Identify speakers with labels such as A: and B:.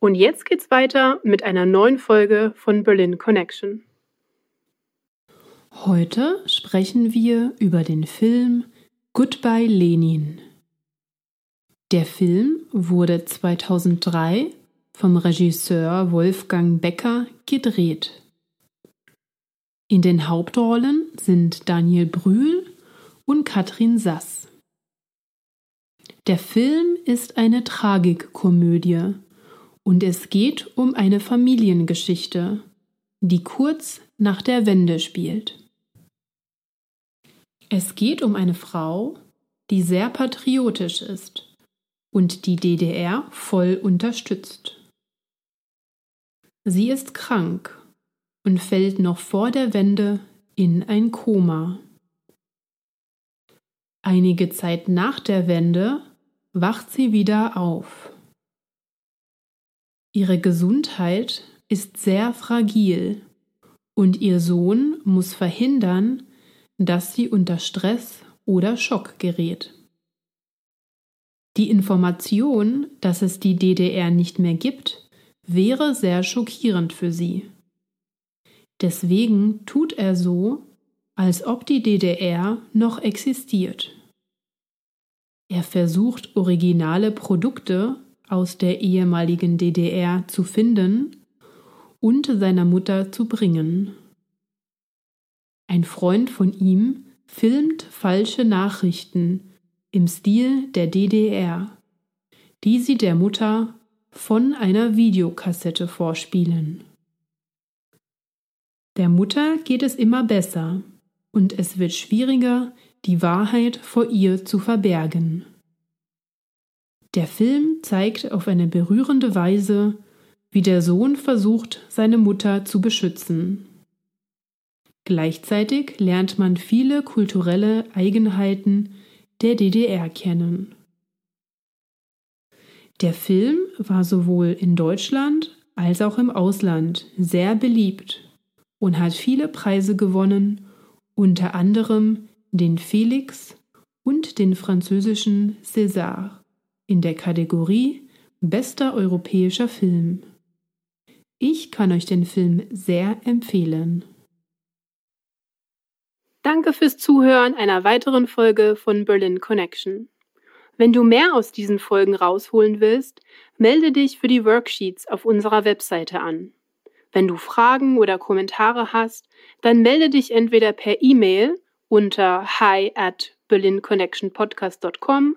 A: Und jetzt geht's weiter mit einer neuen Folge von Berlin Connection.
B: Heute sprechen wir über den Film Goodbye Lenin. Der Film wurde 2003 vom Regisseur Wolfgang Becker gedreht. In den Hauptrollen sind Daniel Brühl und Katrin Sass. Der Film ist eine Tragikkomödie und es geht um eine Familiengeschichte, die kurz nach der Wende spielt. Es geht um eine Frau, die sehr patriotisch ist und die DDR voll unterstützt. Sie ist krank und fällt noch vor der Wende in ein Koma. Einige Zeit nach der Wende wacht sie wieder auf. Ihre Gesundheit ist sehr fragil und ihr Sohn muss verhindern, dass sie unter Stress oder Schock gerät. Die Information, dass es die DDR nicht mehr gibt, wäre sehr schockierend für sie. Deswegen tut er so, als ob die DDR noch existiert. Er versucht originale Produkte aus der ehemaligen DDR zu finden und seiner Mutter zu bringen. Ein Freund von ihm filmt falsche Nachrichten im Stil der DDR, die sie der Mutter von einer Videokassette vorspielen. Der Mutter geht es immer besser und es wird schwieriger, die Wahrheit vor ihr zu verbergen. Der Film zeigt auf eine berührende Weise, wie der Sohn versucht, seine Mutter zu beschützen. Gleichzeitig lernt man viele kulturelle Eigenheiten der DDR kennen. Der Film war sowohl in Deutschland als auch im Ausland sehr beliebt und hat viele Preise gewonnen, unter anderem den Felix und den französischen César in der Kategorie Bester europäischer Film. Ich kann euch den Film sehr empfehlen.
A: Danke fürs Zuhören einer weiteren Folge von Berlin Connection. Wenn du mehr aus diesen Folgen rausholen willst, melde dich für die Worksheets auf unserer Webseite an. Wenn du Fragen oder Kommentare hast, dann melde dich entweder per E-Mail unter hi at berlinconnectionpodcast.com